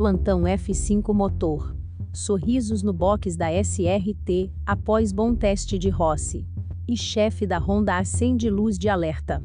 Plantão F5 Motor. Sorrisos no box da SRT, após bom teste de Rossi. E chefe da Honda acende luz de alerta.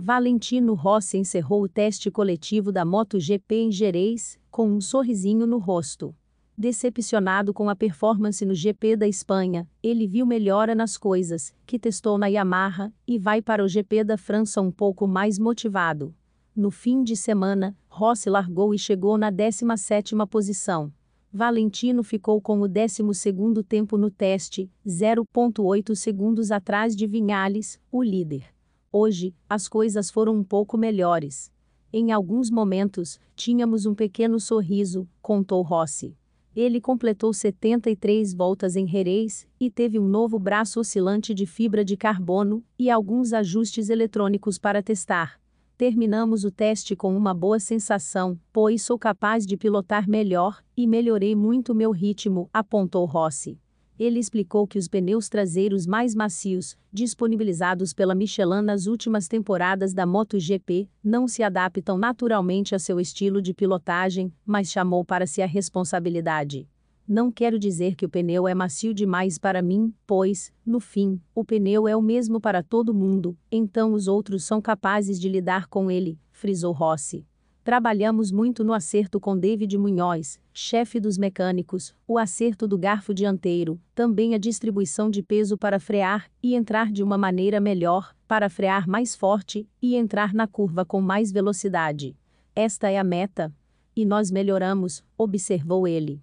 Valentino Rossi encerrou o teste coletivo da MotoGP em Jerez, com um sorrisinho no rosto. Decepcionado com a performance no GP da Espanha, ele viu melhora nas coisas, que testou na Yamaha, e vai para o GP da França um pouco mais motivado. No fim de semana, Rossi largou e chegou na 17ª posição. Valentino ficou com o 12º tempo no teste, 0.8 segundos atrás de Vinhales, o líder. Hoje, as coisas foram um pouco melhores. Em alguns momentos, tínhamos um pequeno sorriso, contou Rossi. Ele completou 73 voltas em Jerez e teve um novo braço oscilante de fibra de carbono e alguns ajustes eletrônicos para testar. Terminamos o teste com uma boa sensação, pois sou capaz de pilotar melhor e melhorei muito meu ritmo, apontou Rossi. Ele explicou que os pneus traseiros mais macios, disponibilizados pela Michelin nas últimas temporadas da MotoGP, não se adaptam naturalmente a seu estilo de pilotagem, mas chamou para si a responsabilidade. Não quero dizer que o pneu é macio demais para mim, pois, no fim, o pneu é o mesmo para todo mundo, então os outros são capazes de lidar com ele, frisou Rossi. Trabalhamos muito no acerto com David Munhoz, chefe dos mecânicos, o acerto do garfo dianteiro, também a distribuição de peso para frear e entrar de uma maneira melhor, para frear mais forte e entrar na curva com mais velocidade. Esta é a meta. E nós melhoramos, observou ele.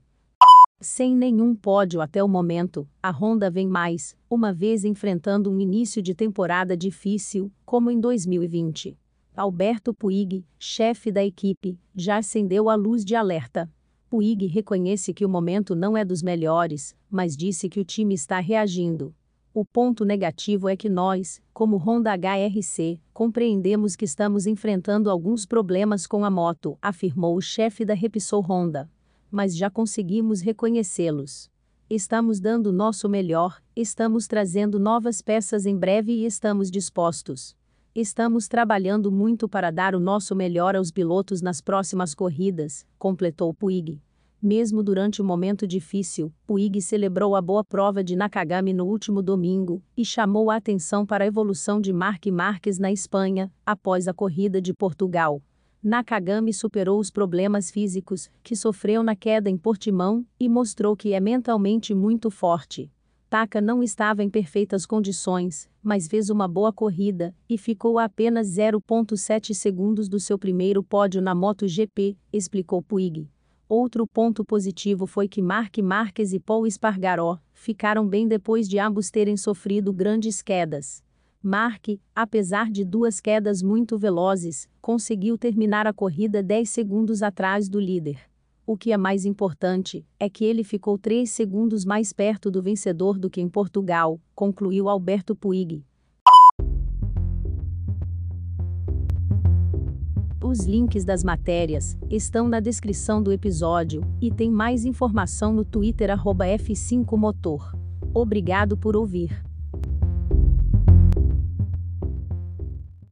Sem nenhum pódio até o momento, a Honda vem mais, uma vez enfrentando um início de temporada difícil, como em 2020. Alberto Puig, chefe da equipe, já acendeu a luz de alerta. Puig reconhece que o momento não é dos melhores, mas disse que o time está reagindo. O ponto negativo é que nós, como Honda HRC, compreendemos que estamos enfrentando alguns problemas com a moto, afirmou o chefe da Repsol Honda. Mas já conseguimos reconhecê-los. Estamos dando o nosso melhor, estamos trazendo novas peças em breve e estamos dispostos. Estamos trabalhando muito para dar o nosso melhor aos pilotos nas próximas corridas, completou Puig. Mesmo durante o momento difícil, Puig celebrou a boa prova de Nakagami no último domingo e chamou a atenção para a evolução de Marc Marques na Espanha, após a corrida de Portugal. Nakagami superou os problemas físicos que sofreu na queda em Portimão e mostrou que é mentalmente muito forte. Taka não estava em perfeitas condições, mas fez uma boa corrida e ficou a apenas 0,7 segundos do seu primeiro pódio na MotoGP, explicou Puig. Outro ponto positivo foi que Mark Marques e Paul Espargaró ficaram bem depois de ambos terem sofrido grandes quedas. Mark, apesar de duas quedas muito velozes, conseguiu terminar a corrida 10 segundos atrás do líder. O que é mais importante é que ele ficou 3 segundos mais perto do vencedor do que em Portugal, concluiu Alberto Puig. Os links das matérias estão na descrição do episódio e tem mais informação no Twitter F5Motor. Obrigado por ouvir.